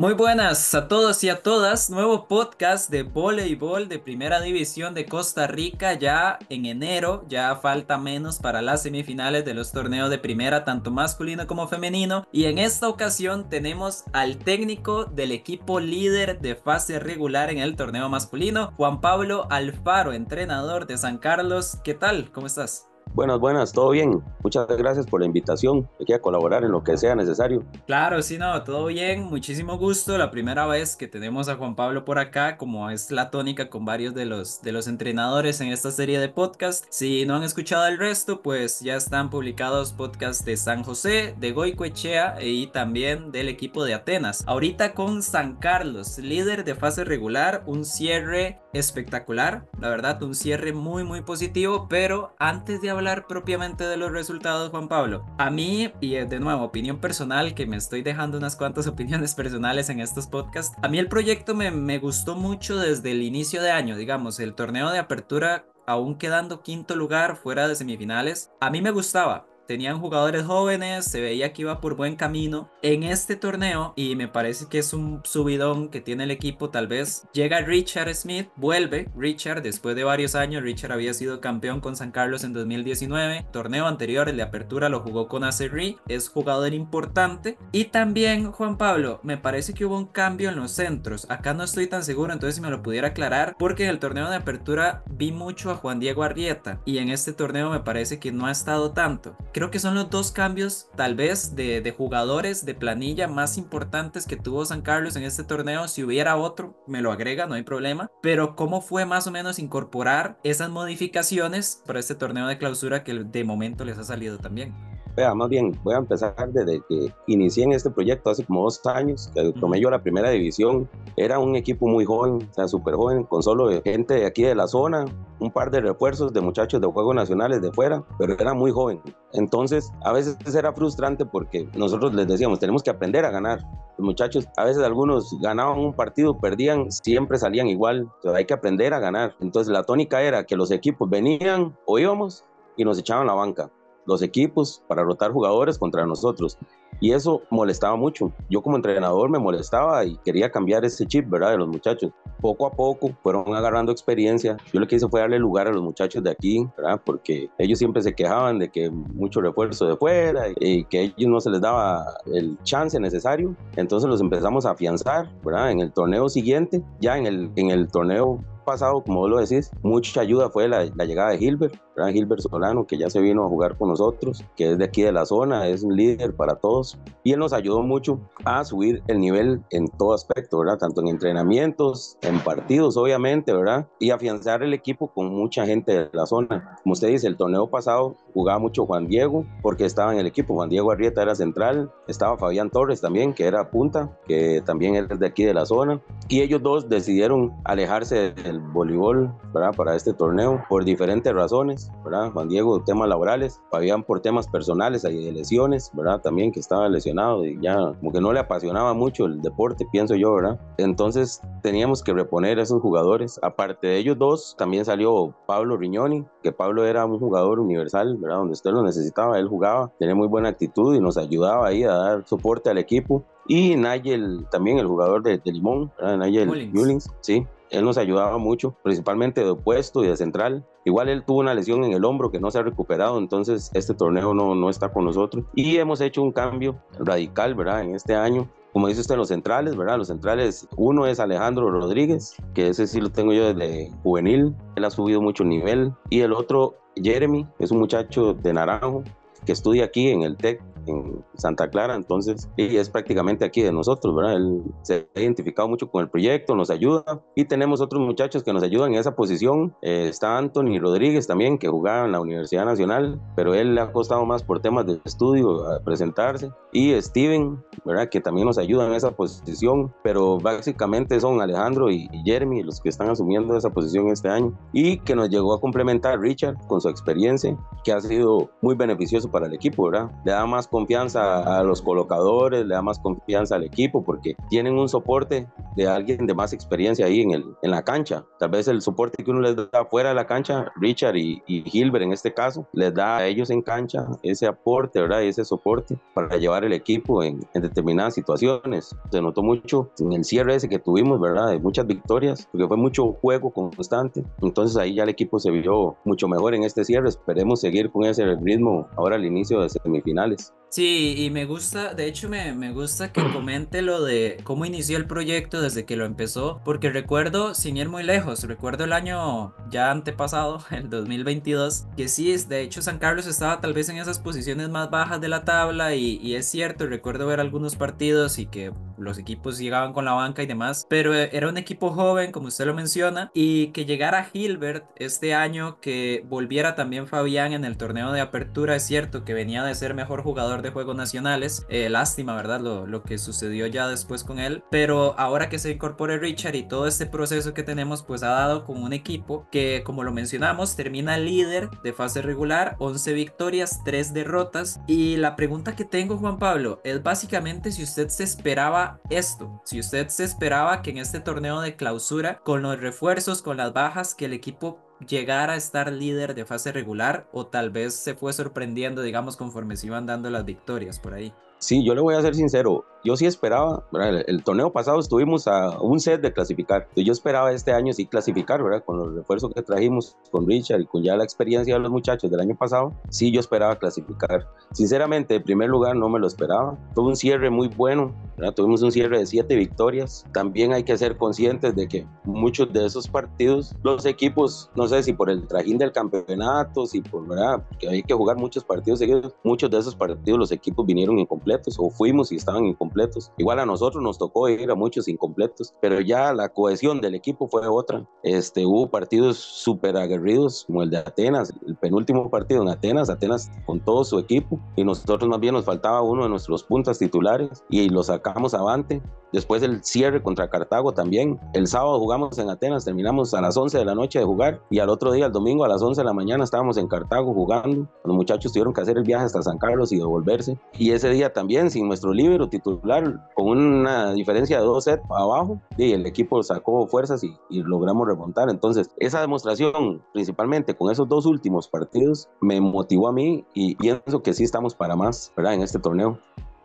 Muy buenas a todos y a todas. Nuevo podcast de voleibol de Primera División de Costa Rica ya en enero. Ya falta menos para las semifinales de los torneos de primera, tanto masculino como femenino. Y en esta ocasión tenemos al técnico del equipo líder de fase regular en el torneo masculino, Juan Pablo Alfaro, entrenador de San Carlos. ¿Qué tal? ¿Cómo estás? Buenas, buenas, todo bien. Muchas gracias por la invitación. Aquí a colaborar en lo que sea necesario. Claro, sí, no, todo bien. Muchísimo gusto. La primera vez que tenemos a Juan Pablo por acá, como es la tónica con varios de los, de los entrenadores en esta serie de podcast. Si no han escuchado el resto, pues ya están publicados podcasts de San José, de Goicoechea y también del equipo de Atenas. Ahorita con San Carlos, líder de fase regular, un cierre espectacular. La verdad, un cierre muy, muy positivo. Pero antes de hablar hablar propiamente de los resultados, Juan Pablo. A mí, y de nuevo, opinión personal, que me estoy dejando unas cuantas opiniones personales en estos podcasts, a mí el proyecto me, me gustó mucho desde el inicio de año, digamos, el torneo de apertura aún quedando quinto lugar fuera de semifinales, a mí me gustaba tenían jugadores jóvenes, se veía que iba por buen camino en este torneo y me parece que es un subidón que tiene el equipo. Tal vez. Llega Richard Smith, vuelve Richard después de varios años, Richard había sido campeón con San Carlos en 2019, torneo anterior, el de apertura lo jugó con Acerri, es jugador importante. Y también Juan Pablo, me parece que hubo un cambio en los centros, acá no estoy tan seguro, entonces si me lo pudiera aclarar, porque en el torneo de apertura vi mucho a Juan Diego Arrieta y en este torneo me parece que no ha estado tanto creo que son los dos cambios tal vez de, jugadores de planilla más importantes que tuvo San Carlos en este torneo. Si hubiera otro, me lo agrega, no hay problema. Pero cómo fue más o menos incorporar esas modificaciones para este torneo de clausura que de momento les ha salido también. Vea, más bien, voy a empezar desde que inicié en este proyecto hace como dos años, que tomé yo la primera división. Era un equipo muy joven, o sea, súper joven, con solo gente de aquí de la zona, un par de refuerzos de muchachos de Juegos Nacionales de fuera, pero era muy joven. Entonces, a veces era frustrante porque nosotros les decíamos, tenemos que aprender a ganar. Los muchachos, a veces algunos ganaban un partido, perdían, siempre salían igual. Entonces, hay que aprender a ganar. Entonces, la tónica era que los equipos venían o íbamos y nos echaban la banca los equipos para rotar jugadores contra nosotros. Y eso molestaba mucho. Yo como entrenador me molestaba y quería cambiar ese chip, ¿verdad? De los muchachos. Poco a poco fueron agarrando experiencia. Yo lo que hice fue darle lugar a los muchachos de aquí, ¿verdad? Porque ellos siempre se quejaban de que mucho refuerzo de fuera y que a ellos no se les daba el chance necesario. Entonces los empezamos a afianzar, ¿verdad? En el torneo siguiente, ya en el, en el torneo pasado, como vos lo decís, mucha ayuda fue la, la llegada de Gilbert, ¿verdad? Gilbert Solano, que ya se vino a jugar con nosotros, que es de aquí de la zona, es un líder para todos. Y él nos ayudó mucho a subir el nivel en todo aspecto, ¿verdad? Tanto en entrenamientos, en partidos, obviamente, ¿verdad? Y afianzar el equipo con mucha gente de la zona. Como usted dice, el torneo pasado jugaba mucho Juan Diego, porque estaba en el equipo. Juan Diego Arrieta era central, estaba Fabián Torres también, que era punta, que también es de aquí de la zona. Y ellos dos decidieron alejarse de el voleibol ¿verdad? para este torneo por diferentes razones. ¿verdad? Juan Diego, temas laborales, Fabián por temas personales y de lesiones, ¿verdad? también que estaba lesionado y ya como que no le apasionaba mucho el deporte, pienso yo. ¿verdad? Entonces teníamos que reponer a esos jugadores. Aparte de ellos dos, también salió Pablo Riñoni, que Pablo era un jugador universal, ¿verdad? donde usted lo necesitaba, él jugaba, tenía muy buena actitud y nos ayudaba ahí a dar soporte al equipo. Y Nigel, también el jugador de, Limón, ¿verdad? Nigel Mullins, sí, él nos ayudaba mucho, principalmente de opuesto y de central. Igual él tuvo una lesión en el hombro que no se ha recuperado, entonces este torneo no, no está con nosotros. Y hemos hecho un cambio radical, ¿verdad? En este año. Como dice usted, los centrales, ¿verdad? Los centrales, uno es Alejandro Rodríguez, que ese sí lo tengo yo desde juvenil, él ha subido mucho nivel. Y el otro, Jeremy, es un muchacho de Naranjo, que estudia aquí en el TEC en Santa Clara, entonces, y es prácticamente aquí de nosotros, ¿verdad? Él se ha identificado mucho con el proyecto, nos ayuda, y tenemos otros muchachos que nos ayudan en esa posición. Eh, está Anthony Rodríguez también, que jugaba en la Universidad Nacional, pero él le ha costado más por temas de estudio a presentarse, y Steven, ¿verdad? Que también nos ayuda en esa posición, pero básicamente son Alejandro y Jeremy los que están asumiendo esa posición este año, y que nos llegó a complementar Richard con su experiencia, que ha sido muy beneficioso para el equipo, ¿verdad? Le da más confianza a, los colocadores, le da más confianza al equipo porque tienen un soporte de alguien de más experiencia ahí en, el, en la cancha. Tal vez el soporte que uno les da fuera de la cancha, Richard y, y Gilbert en este caso, les da a ellos en cancha ese aporte, ¿verdad? Ese soporte para llevar el equipo en, en determinadas situaciones. Se notó mucho en el cierre ese que tuvimos, ¿verdad? De muchas victorias, porque fue mucho juego constante. Entonces ahí ya el equipo se vio mucho mejor en este cierre. Esperemos seguir con ese ritmo ahora al inicio de semifinales. Sí, y me gusta, de hecho me, me, gusta que comente lo de cómo inició el proyecto desde que lo empezó, porque recuerdo, sin ir muy lejos, recuerdo el año ya antepasado, el 2022, que sí, de hecho San Carlos estaba tal vez en esas posiciones más bajas de la tabla y, y es cierto, recuerdo ver algunos partidos y que los equipos llegaban con la banca y demás, pero era un equipo joven, como usted lo menciona, y que llegara Gilbert este año, que volviera también Fabián en el torneo de apertura, es cierto que venía de ser mejor jugador de Juegos Nacionales. Eh, lástima, ¿verdad? Lo, lo que sucedió ya después con él. Pero ahora que se incorpore Richard y todo este proceso que tenemos, pues ha dado como un equipo que, como lo mencionamos, termina líder de fase regular, 11 victorias, 3 derrotas. Y la pregunta que tengo, Juan Pablo, es básicamente si usted se esperaba esto, si usted se esperaba que en este torneo de clausura, con los refuerzos, con las bajas, que el equipo llegar a estar líder de fase regular o tal vez se fue sorprendiendo, digamos, conforme se iban dando las victorias por ahí? Sí, yo le voy a ser sincero, yo sí esperaba, El, torneo pasado estuvimos a un set de clasificar, yo esperaba este año sí clasificar, ¿verdad? Con los refuerzos que trajimos con Richard y con ya la experiencia de los muchachos del año pasado, sí yo esperaba clasificar. Sinceramente, en primer lugar no me lo esperaba, fue un cierre muy bueno, Tuvimos un cierre de siete victorias, también hay que ser conscientes de que muchos de esos partidos, los equipos, no sé si por el trajín del campeonato, si por, ¿verdad? Que hay que jugar muchos partidos seguidos, muchos de esos partidos los equipos vinieron incompletos o fuimos y estaban incompletos. Igual a nosotros nos tocó ir a muchos incompletos, pero ya la cohesión del equipo fue otra. Este, hubo partidos súper aguerridos, como el de Atenas, el penúltimo partido en Atenas, Atenas con todo su equipo, y nosotros más bien nos faltaba uno de nuestros puntas titulares y lo sacamos avante. Después el cierre contra Cartago también. El sábado jugamos en Atenas, terminamos a las 11 de la noche de jugar y al otro día, el domingo a las 11 de la mañana estábamos en Cartago jugando. Los muchachos tuvieron que hacer el viaje hasta San Carlos y devolverse. Y ese día también sin nuestro libro titular, con una diferencia de dos sets abajo, y el equipo sacó fuerzas y, logramos remontar. Entonces, esa demostración, principalmente con esos dos últimos partidos, me motivó a mí y pienso que sí estamos para más. En este torneo.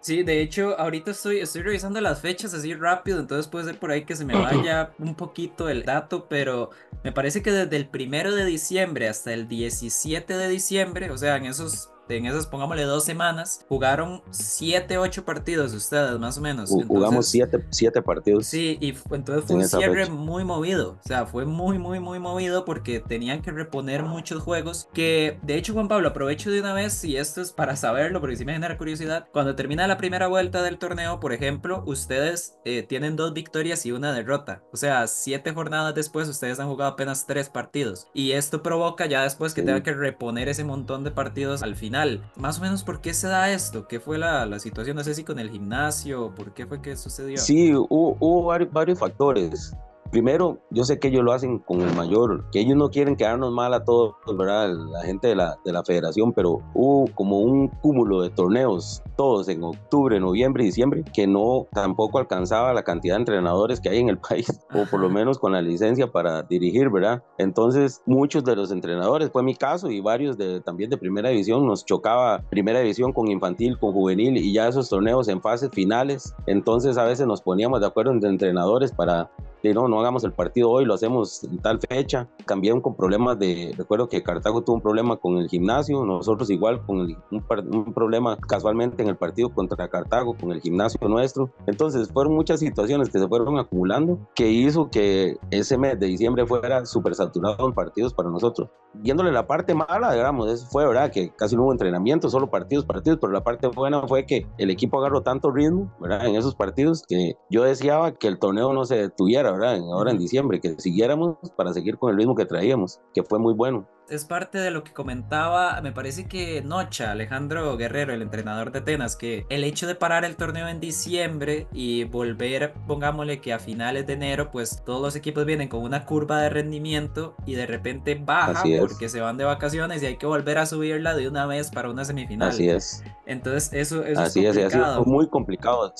Sí, de hecho, ahorita estoy, estoy revisando las fechas así rápido, entonces puede ser por ahí que se me vaya un poquito el dato, pero me parece que desde el primero de diciembre hasta el 17 de diciembre, o sea, en esos en esas, pongámosle dos semanas, jugaron siete, ocho partidos ustedes, más o menos. Jugamos siete, siete partidos. Sí, y entonces fue un cierre muy movido. O sea, fue muy, muy, muy movido porque tenían que reponer muchos juegos. Que, de hecho, Juan Pablo, aprovecho de una vez, y esto es para saberlo, porque sí me genera curiosidad. Cuando termina la primera vuelta del torneo, por ejemplo, ustedes eh, tienen dos victorias y una derrota. O sea, siete jornadas después, ustedes han jugado apenas tres partidos. Y esto provoca ya después que tengan que reponer ese montón de partidos al final más o menos, ¿por qué se da esto? ¿Qué fue la, la situación? No sé si con el gimnasio, ¿por qué fue que sucedió? Sí, hubo, varios factores. Primero, yo sé que ellos lo hacen con el mayor, que ellos no quieren quedarnos mal a todos, ¿verdad? La gente de la, de la federación, pero hubo como un cúmulo de torneos, todos en octubre, noviembre y diciembre, que no tampoco alcanzaba la cantidad de entrenadores que hay en el país, o por lo menos con la licencia para dirigir, ¿verdad? Entonces, muchos de los entrenadores, fue mi caso, y varios de, también de primera división, nos chocaba primera división con infantil, con juvenil, y ya esos torneos en fases finales. Entonces, a veces nos poníamos de acuerdo entre entrenadores para no, no hagamos el partido hoy, lo hacemos en tal fecha. Cambiaron con problemas de, recuerdo que Cartago tuvo un problema con el gimnasio, nosotros igual con un, un, problema casualmente en el partido contra Cartago, con el gimnasio nuestro. Entonces fueron muchas situaciones que se fueron acumulando que hizo que ese mes de diciembre fuera súper saturado en partidos para nosotros. Viéndole la parte mala, digamos, eso fue verdad que casi no hubo entrenamiento, solo partidos, partidos, pero la parte buena fue que el equipo agarró tanto ritmo, ¿verdad? En esos partidos que yo deseaba que el torneo no se detuviera, Ahora en diciembre, que siguiéramos para seguir con el ritmo que traíamos, que fue muy bueno. Es parte de lo que comentaba, me parece que Nocha, Alejandro Guerrero, el entrenador de Atenas, que el hecho de parar el torneo en diciembre y volver, pongámosle que a finales de enero, pues todos los equipos vienen con una curva de rendimiento y de repente baja porque se van de vacaciones y hay que volver a subirla de una vez para una semifinal. Así es. Entonces eso, eso así es complicado. Es, muy complicado.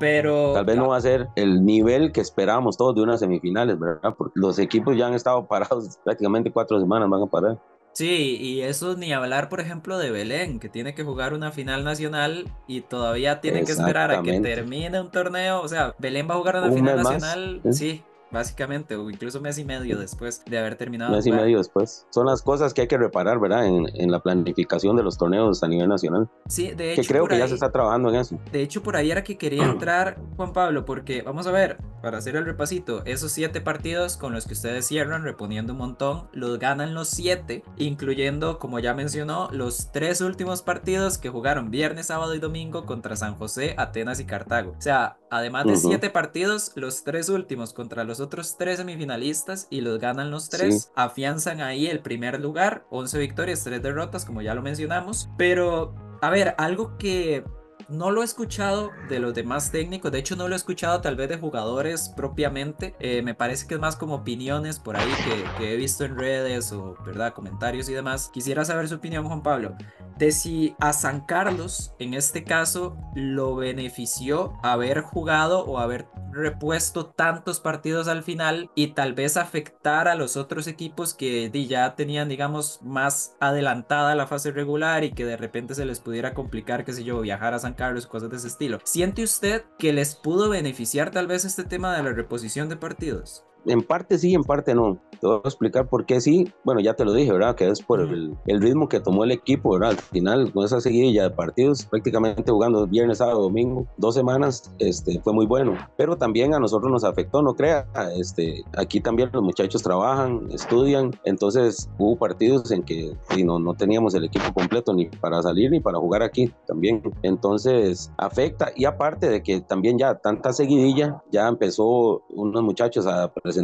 Pero tal vez no va a ser el nivel que esperábamos todos de unas semifinales, ¿verdad? Porque los equipos ya han estado parados prácticamente cuatro semanas, van a parar. Sí, y eso ni hablar, por ejemplo, de Belén, que tiene que jugar una final nacional y todavía tiene que esperar a que termine un torneo. O sea, Belén va a jugar una final nacional, sí, básicamente, o incluso mes y medio después de haber terminado. Mes y medio después. Son las cosas que hay que reparar, ¿verdad? En, en la planificación de los torneos a nivel nacional. Sí, de hecho. Que creo que ya se está trabajando en eso. De hecho, por ahí era que quería entrar, Juan Pablo, porque vamos a ver, para hacer el repasito, esos siete partidos con los que ustedes cierran, reponiendo un montón, los ganan los siete, incluyendo, como ya mencionó, los tres últimos partidos que jugaron viernes, sábado y domingo contra San José, Atenas y Cartago. O sea, además de siete partidos, los tres últimos contra los otros tres semifinalistas y los ganan los tres, afianzan ahí el primer lugar, 11 victorias, 3 derrotas, como ya lo mencionamos. Pero, a ver, algo que no lo he escuchado de los demás técnicos, de hecho no lo he escuchado tal vez de jugadores propiamente, eh, me parece que es más como opiniones por ahí que, que, he visto en redes o verdad comentarios y demás. Quisiera saber su opinión Juan Pablo de si a San Carlos en este caso lo benefició haber jugado o haber repuesto tantos partidos al final y tal vez afectar a los otros equipos que ya tenían digamos más adelantada la fase regular y que de repente se les pudiera complicar qué sé yo viajar a San Carlos cosas de ese estilo ¿siente usted que les pudo beneficiar tal vez este tema de la reposición de partidos? En parte sí, en parte no. Te voy a explicar por qué sí. Bueno, ya te lo dije, ¿verdad? Que es por el, el, ritmo que tomó el equipo, ¿verdad? Al final, con esa seguidilla de partidos, prácticamente jugando viernes, sábado, domingo, dos semanas, este, fue muy bueno. Pero también a nosotros nos afectó, no crea. Este, aquí también los muchachos trabajan, estudian. Entonces hubo partidos en que no, no teníamos el equipo completo ni para salir ni para jugar aquí también. Entonces afecta. Y aparte de que también ya tanta seguidilla, ya empezó unos muchachos a presentar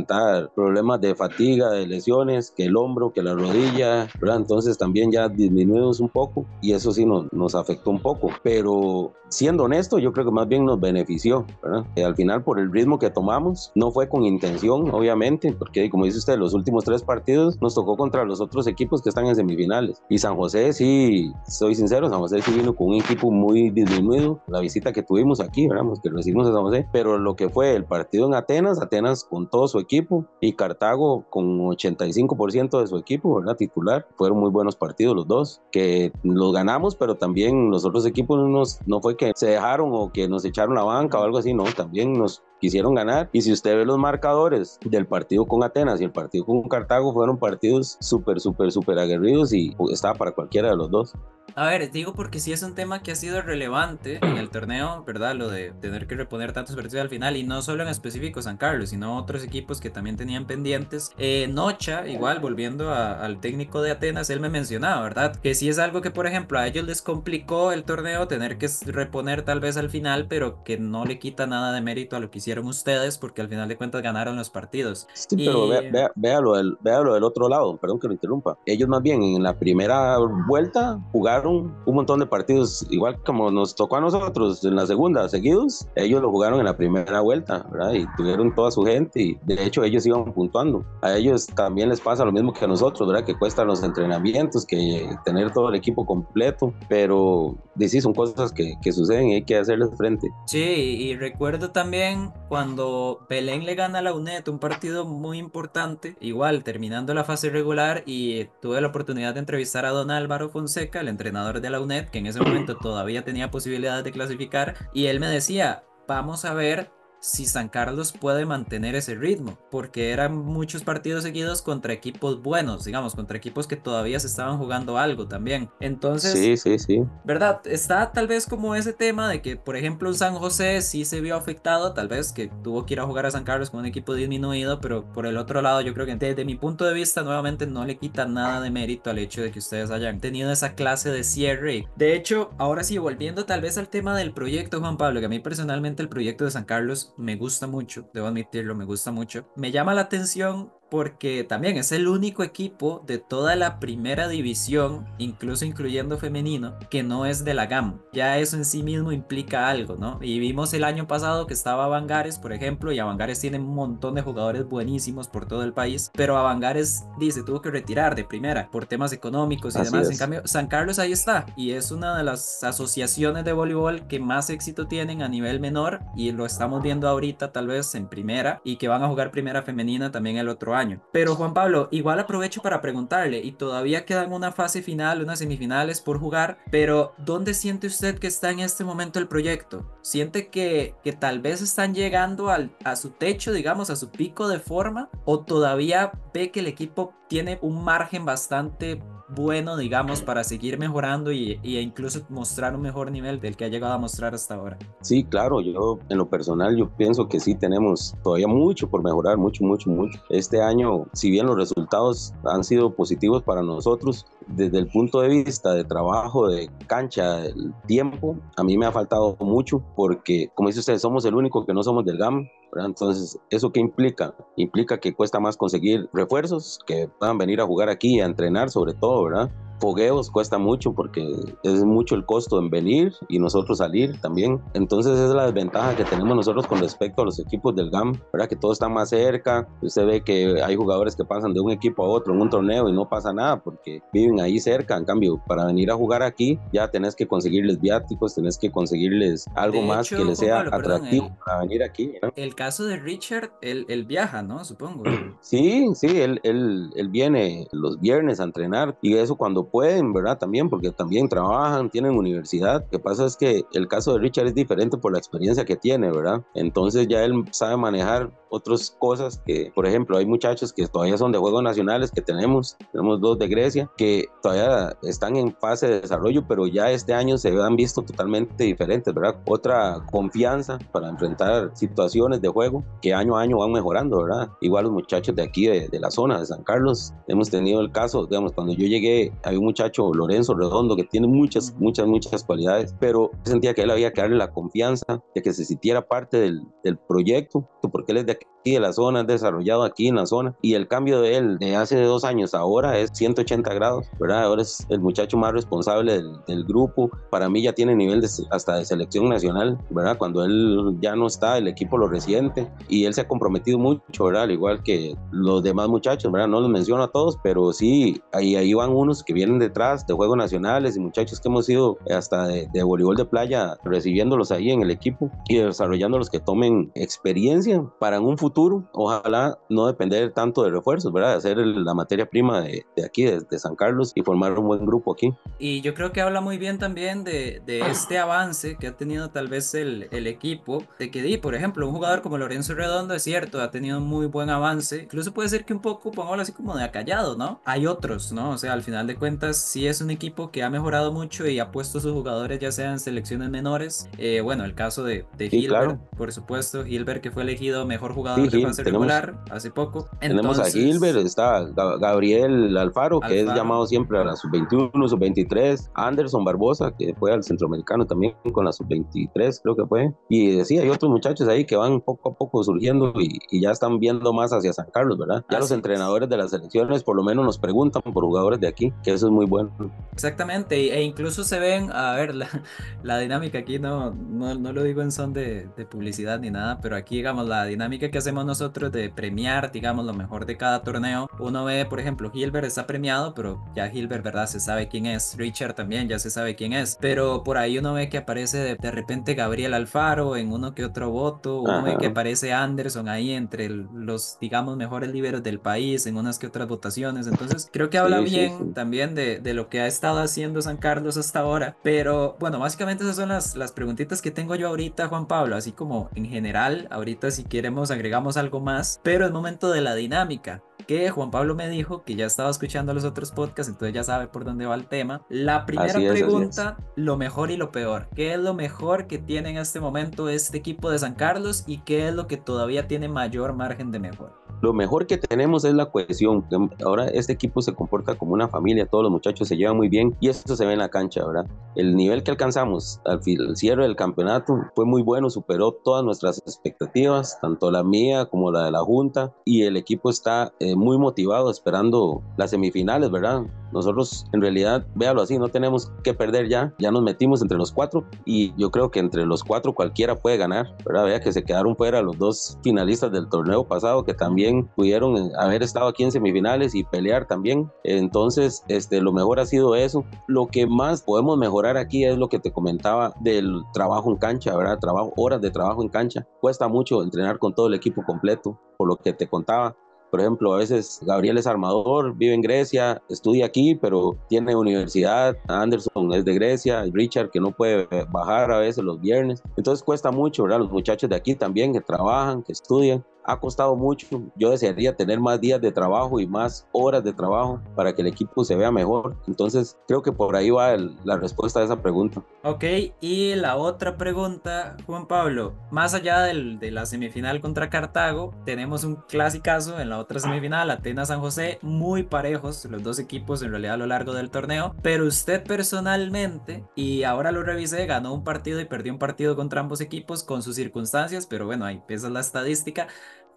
problemas de fatiga, de lesiones, que el hombro, que la rodilla, ¿verdad? Entonces también ya disminuimos un poco y eso sí nos, nos afectó un poco. Pero siendo honesto, yo creo que más bien nos benefició, ¿verdad? Que al final por el ritmo que tomamos, no fue con intención, obviamente, porque como dice usted, los últimos tres partidos nos tocó contra los otros equipos que están en semifinales. Y San José, sí, soy sincero, San José sí vino con un equipo muy disminuido, la visita que tuvimos aquí, ¿verdad? Que recibimos a San José, pero lo que fue el partido en Atenas, Atenas con todo su equipo y Cartago con 85% de su equipo, ¿verdad? Titular. Fueron muy buenos partidos los dos, que los ganamos, pero también los otros equipos no, no fue que se dejaron o que nos echaron la banca o algo así, no, también nos quisieron ganar. Y si usted ve los marcadores del partido con Atenas y el partido con Cartago, fueron partidos súper, súper, súper aguerridos y estaba para cualquiera de los dos. A ver, digo porque sí es un tema que ha sido relevante en el torneo, ¿verdad? Lo de tener que reponer tantos partidos al final y no solo en específico San Carlos, sino otros equipos que también tenían pendientes. Eh, Nocha, igual volviendo al técnico de Atenas, él me mencionaba, ¿verdad? Que sí es algo que, por ejemplo, a ellos les complicó el torneo tener que reponer tal vez al final, pero que no le quita nada de mérito a lo que hicieron ustedes porque al final de cuentas ganaron los partidos. Sí, pero véalo, del, del otro lado, perdón que lo interrumpa. Ellos más bien en la primera vuelta jugaron un montón de partidos, igual como nos tocó a nosotros en la segunda, seguidos, ellos lo jugaron en la primera vuelta, ¿verdad? Y tuvieron toda su gente y de hecho ellos iban puntuando. A ellos también les pasa lo mismo que a nosotros, ¿verdad? Que cuestan los entrenamientos, que tener todo el equipo completo, pero sí, son cosas que, que suceden y hay que hacerles frente. Sí, y recuerdo también cuando Belén le gana a la UNED, un partido muy importante, igual terminando la fase regular y tuve la oportunidad de entrevistar a don Álvaro Fonseca, el entrenador de la UNED, que en ese momento todavía tenía posibilidades de clasificar, y él me decía, vamos a ver si San Carlos puede mantener ese ritmo, porque eran muchos partidos seguidos contra equipos buenos, digamos, contra equipos que todavía se estaban jugando algo también. Entonces, sí, sí, sí. ¿Verdad? Está tal vez como ese tema de que, por ejemplo, San José sí se vio afectado, tal vez que tuvo que ir a jugar a San Carlos con un equipo disminuido, pero por el otro lado, yo creo que desde mi punto de vista, nuevamente no le quita nada de mérito al hecho de que ustedes hayan tenido esa clase de cierre. De hecho, ahora sí, volviendo tal vez al tema del proyecto, Juan Pablo, que a mí personalmente el proyecto de San Carlos me gusta mucho, debo admitirlo, me gusta mucho. Me llama la atención porque también es el único equipo de toda la primera división, incluso incluyendo femenino, que no es de la GAM. Ya eso en sí mismo implica algo, ¿no? Y vimos el año pasado que estaba Avangares, por ejemplo, y Avangares tiene un montón de jugadores buenísimos por todo el país, pero Avangares dice tuvo que retirar de primera por temas económicos y demás. En cambio, San Carlos ahí está y es una de las asociaciones de voleibol que más éxito tienen a nivel menor y lo estamos viendo ahorita tal vez en primera y que van a jugar primera femenina también el otro año. Pero Juan Pablo, igual aprovecho para preguntarle y todavía quedan una fase final, unas semifinales por jugar, pero ¿dónde siente usted que está en este momento el proyecto? ¿Siente que, que tal vez están llegando al, a su techo, digamos, a su pico de forma o todavía ve que el equipo tiene un margen bastante bueno, digamos, para seguir mejorando y, incluso mostrar un mejor nivel del que ha llegado a mostrar hasta ahora? Sí, claro, yo en lo personal yo pienso que sí tenemos todavía mucho por mejorar, mucho, mucho, mucho. Este año, si bien los resultados han sido positivos para nosotros, desde el punto de vista de trabajo, de cancha, el tiempo, a mí me ha faltado mucho porque, como dice usted, somos el único que no somos del GAM, entonces, ¿eso qué implica? Implica que cuesta más conseguir refuerzos que puedan venir a jugar aquí y a entrenar sobre todo, ¿verdad? Fogueos cuesta mucho porque es mucho el costo en venir y nosotros salir también. Entonces esa es la desventaja que tenemos nosotros con respecto a los equipos del GAM, ¿verdad? Que todos están más cerca. Usted ve que hay jugadores que pasan de un equipo a otro en un torneo y no pasa nada porque viven ahí cerca. En cambio, para venir a jugar aquí ya tenés que conseguirles viáticos, tenés que conseguirles algo más que les sea atractivo para venir aquí. El caso de Richard, él, él, viaja, ¿no? Supongo. Sí, sí, él, él, él viene los viernes a entrenar y eso cuando pueden, ¿verdad? También, porque también trabajan, tienen universidad. Lo que pasa es que el caso de Richard es diferente por la experiencia que tiene, ¿verdad? Entonces ya él sabe manejar otras cosas que, por ejemplo, hay muchachos que todavía son de Juegos Nacionales que tenemos, tenemos dos de Grecia, que todavía están en fase de desarrollo, pero ya este año se han visto totalmente diferentes, ¿verdad? Otra confianza para enfrentar situaciones de juego que año a año van mejorando, ¿verdad? Igual los muchachos de aquí, de, de la zona de San Carlos, hemos tenido el caso, digamos, cuando yo llegué, había un muchacho, Lorenzo Redondo, que tiene muchas, muchas, muchas cualidades, pero sentía que él había que darle la confianza de que se sintiera parte del, del proyecto, porque él es de aquí de la zona, desarrollado aquí en la zona. Y el cambio de él de hace dos años ahora es 180 grados, ¿verdad? Ahora es el muchacho más responsable del, del grupo. Para mí ya tiene nivel de, hasta de selección nacional, ¿verdad? Cuando él ya no está, el equipo lo resiente y él se ha comprometido mucho, ¿verdad? Al igual que los demás muchachos, ¿verdad? No los menciono a todos, pero sí, ahí, ahí van unos que vienen detrás de Juegos Nacionales y muchachos que hemos ido hasta de, de voleibol de playa recibiéndolos ahí en el equipo y desarrollando los que tomen experiencia para un futuro futuro, ojalá no depender tanto de refuerzos, ¿verdad? Hacer la materia prima de, de aquí, de, de, San Carlos, y formar un buen grupo aquí. Y yo creo que habla muy bien también de, de este avance que ha tenido tal vez el, el, equipo, de que, di, por ejemplo, un jugador como Lorenzo Redondo, es cierto, ha tenido un muy buen avance, incluso puede ser que un poco, pongámoslo así como de acallado, ¿no? Hay otros, ¿no? O sea, al final de cuentas, sí es un equipo que ha mejorado mucho y ha puesto sus jugadores ya sean selecciones menores. Eh, bueno, el caso de, de sí, Gilbert, claro. por supuesto, Gilbert que fue elegido mejor jugador sí, fase tenemos, hace poco. Tenemos Entonces, a Gilbert, está Gabriel Alfaro, que Alfaro. es llamado siempre a la sub-21, sub-23, Anderson Barbosa, que fue al centroamericano también con la sub-23, creo que fue. Y sí, hay otros muchachos ahí que van poco a poco surgiendo y, y ya están viendo más hacia San Carlos, ¿verdad? Ya Así los entrenadores de las selecciones por lo menos nos preguntan por jugadores de aquí, que eso es muy bueno. Exactamente, e incluso se ven, a ver, la, la dinámica aquí no, no, no, lo digo en son de, de publicidad ni nada, pero aquí, digamos, la dinámica que hacemos nosotros de premiar, digamos, lo mejor de cada torneo. Uno ve, por ejemplo, Gilbert está premiado, pero ya Gilbert, ¿verdad? Se sabe quién es. Richard también ya se sabe quién es. Pero por ahí uno ve que aparece de, de repente Gabriel Alfaro en uno que otro voto. Uno Ajá. ve que aparece Anderson ahí entre los, digamos, mejores liberos del país en unas que otras votaciones. Entonces, creo que habla sí, bien sí, sí. también de, de, lo que ha estado haciendo San Carlos hasta ahora. Pero bueno, básicamente esas son las, las preguntitas que tengo yo ahorita, Juan Pablo. Así como en general, ahorita si queremos agregamos algo más, pero es momento de la dinámica que Juan Pablo me dijo que ya estaba escuchando los otros podcasts, entonces ya sabe por dónde va el tema. La primera es, pregunta, lo mejor y lo peor. ¿Qué es lo mejor que tiene en este momento este equipo de San Carlos y qué es lo que todavía tiene mayor margen de mejor? Lo mejor que tenemos es la cohesión. Ahora este equipo se comporta como una familia, todos los muchachos se llevan muy bien y eso se ve en la cancha, ¿verdad? El nivel que alcanzamos al, al cierre del campeonato fue muy bueno, superó todas nuestras expectativas, tanto la mía como la de la Junta, y el equipo está eh, muy motivado esperando las semifinales, ¿verdad? Nosotros en realidad, véalo así, no tenemos que perder ya, ya nos metimos entre los cuatro y yo creo que entre los cuatro cualquiera puede ganar, ¿verdad? Vea que se quedaron fuera los dos finalistas del torneo pasado que también pudieron eh, haber estado aquí en semifinales y pelear también. Entonces, este, lo mejor ha sido eso. Lo que más podemos mejorar aquí es lo que te comentaba del trabajo en cancha, ¿verdad? Trabajo, horas de trabajo en cancha. Cuesta mucho entrenar con todo el equipo completo, por lo que te contaba. Por ejemplo, a veces Gabriel es armador, vive en Grecia, estudia aquí, pero tiene universidad. Anderson es de Grecia, Richard que no puede bajar a veces los viernes. Entonces cuesta mucho, ¿verdad? Los muchachos de aquí también que trabajan, que estudian ha costado mucho. Yo desearía tener más días de trabajo y más horas de trabajo para que el equipo se vea mejor. Entonces, creo que por ahí va la respuesta a esa pregunta. Ok, y la otra pregunta, Juan Pablo, más allá del, de la semifinal contra Cartago, tenemos un clasicazo en la otra semifinal, Atenas-San José, muy parejos los dos equipos en realidad a lo largo del torneo, pero usted personalmente, y ahora lo revisé, ganó un partido y perdió un partido contra ambos equipos con sus circunstancias, pero bueno, ahí pesa la estadística.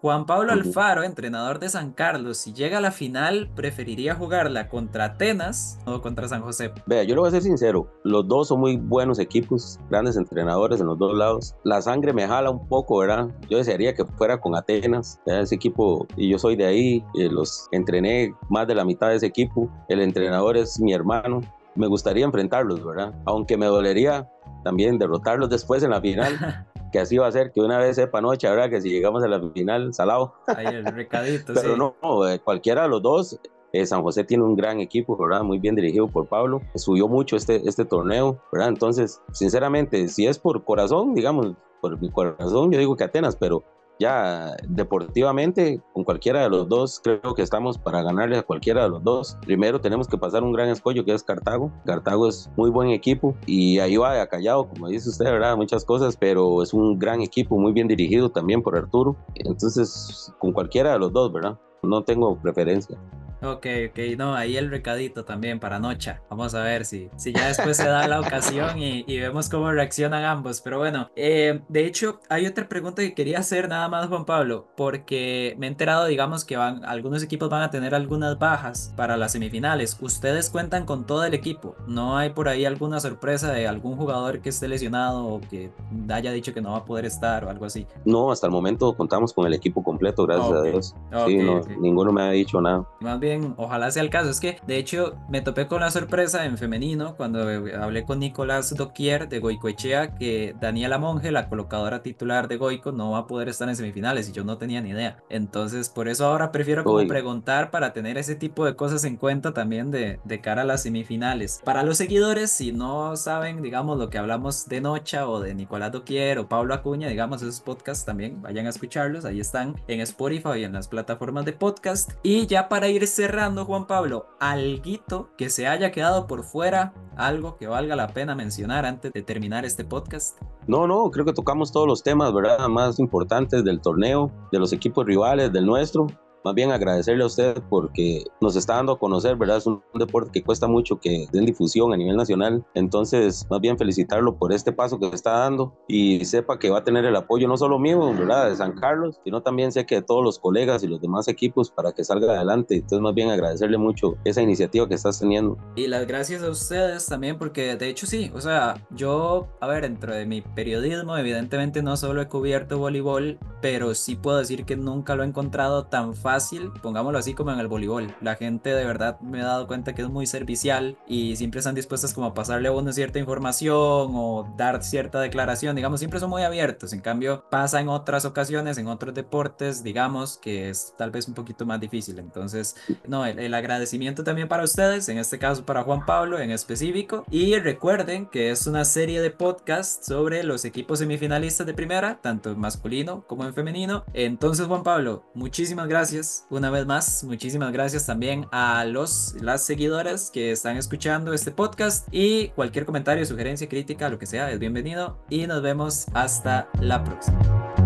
Juan Pablo Alfaro, entrenador de San Carlos, si llega a la final, preferiría jugarla contra Atenas o contra San José. Vea, yo lo voy a ser sincero, los dos son muy buenos equipos, grandes entrenadores en los dos lados. La sangre me jala un poco, ¿verdad? Yo desearía que fuera con Atenas, ese equipo, y yo soy de ahí, los entrené más de la mitad de ese equipo, el entrenador es mi hermano, me gustaría enfrentarlos, ¿verdad? Aunque me dolería también derrotarlos después en la final. que así va a ser, que una vez sepa noche, ¿verdad? Que si llegamos a la final, salado. Ahí el recadito, Pero no, eh, cualquiera de los dos, eh, San José tiene un gran equipo, ¿verdad? Muy bien dirigido por Pablo. Subió mucho este, este torneo, ¿verdad? Entonces, sinceramente, si es por corazón, digamos, por mi corazón, yo digo que Atenas, pero ya deportivamente, con cualquiera de los dos, creo que estamos para ganarle a cualquiera de los dos. Primero tenemos que pasar un gran escollo que es Cartago. Cartago es muy buen equipo y ahí va a callado, como dice usted, ¿verdad? Muchas cosas, pero es un gran equipo, muy bien dirigido también por Arturo. Entonces, con cualquiera de los dos, ¿verdad? No tengo preferencia. Ok, ok, no, ahí el recadito también para Nocha. Vamos a ver si, si ya después se da la ocasión y, vemos cómo reaccionan ambos. Pero bueno, eh, de hecho, hay otra pregunta que quería hacer nada más, Juan Pablo, porque me he enterado, digamos, que van, algunos equipos van a tener algunas bajas para las semifinales. Ustedes cuentan con todo el equipo. ¿No hay por ahí alguna sorpresa de algún jugador que esté lesionado o que haya dicho que no va a poder estar o algo así? No, hasta el momento contamos con el equipo completo, gracias a Dios. sí, no, ninguno me ha dicho nada. Más bien ojalá sea el caso. Es que, de hecho, me topé con la sorpresa en femenino cuando hablé con Nicolás Doquier de Goicoechea que Daniela Monge, la colocadora titular de Goico, no va a poder estar en semifinales y yo no tenía ni idea. Entonces, por eso ahora prefiero como preguntar para tener ese tipo de cosas en cuenta también de, de cara a las semifinales. Para los seguidores, si no saben, digamos, lo que hablamos de Nocha o de Nicolás Doquier o Pablo Acuña, digamos, esos podcasts también, vayan a escucharlos. Ahí están en Spotify y en las plataformas de podcast. Y ya para ir cerrando, Juan Pablo, alguito que se haya quedado por fuera, algo que valga la pena mencionar antes de terminar este podcast. No, no, creo que tocamos todos los temas, ¿verdad? Más importantes del torneo, de los equipos rivales, del nuestro más bien agradecerle a usted porque nos está dando a conocer, ¿verdad? Es un deporte que cuesta mucho que den difusión a nivel nacional. Entonces, más bien felicitarlo por este paso que está dando y sepa que va a tener el apoyo no solo mío, ¿verdad? De San Carlos, sino también sé que de todos los colegas y los demás equipos para que salga adelante. Entonces, más bien agradecerle mucho esa iniciativa que estás teniendo. Y las gracias a ustedes también porque de hecho sí, o sea, yo, a ver, dentro de mi periodismo, evidentemente no solo he cubierto voleibol, pero sí puedo decir que nunca lo he encontrado tan fácil pongámoslo así como en el voleibol. La gente de verdad me he dado cuenta que es muy servicial y siempre están dispuestas como a pasarle a uno cierta información o dar cierta declaración, digamos, siempre son muy abiertos. En cambio, pasa en otras ocasiones, en otros deportes, digamos, que es tal vez un poquito más difícil. Entonces, no, el, agradecimiento también para ustedes, en este caso para Juan Pablo en específico. Y recuerden que es una serie de podcasts sobre los equipos semifinalistas de primera, tanto en masculino como en femenino. Entonces, Juan Pablo, muchísimas gracias una vez más. Muchísimas gracias también a los las seguidoras que están escuchando este podcast y cualquier comentario, sugerencia, crítica, lo que sea, es bienvenido y nos vemos hasta la próxima.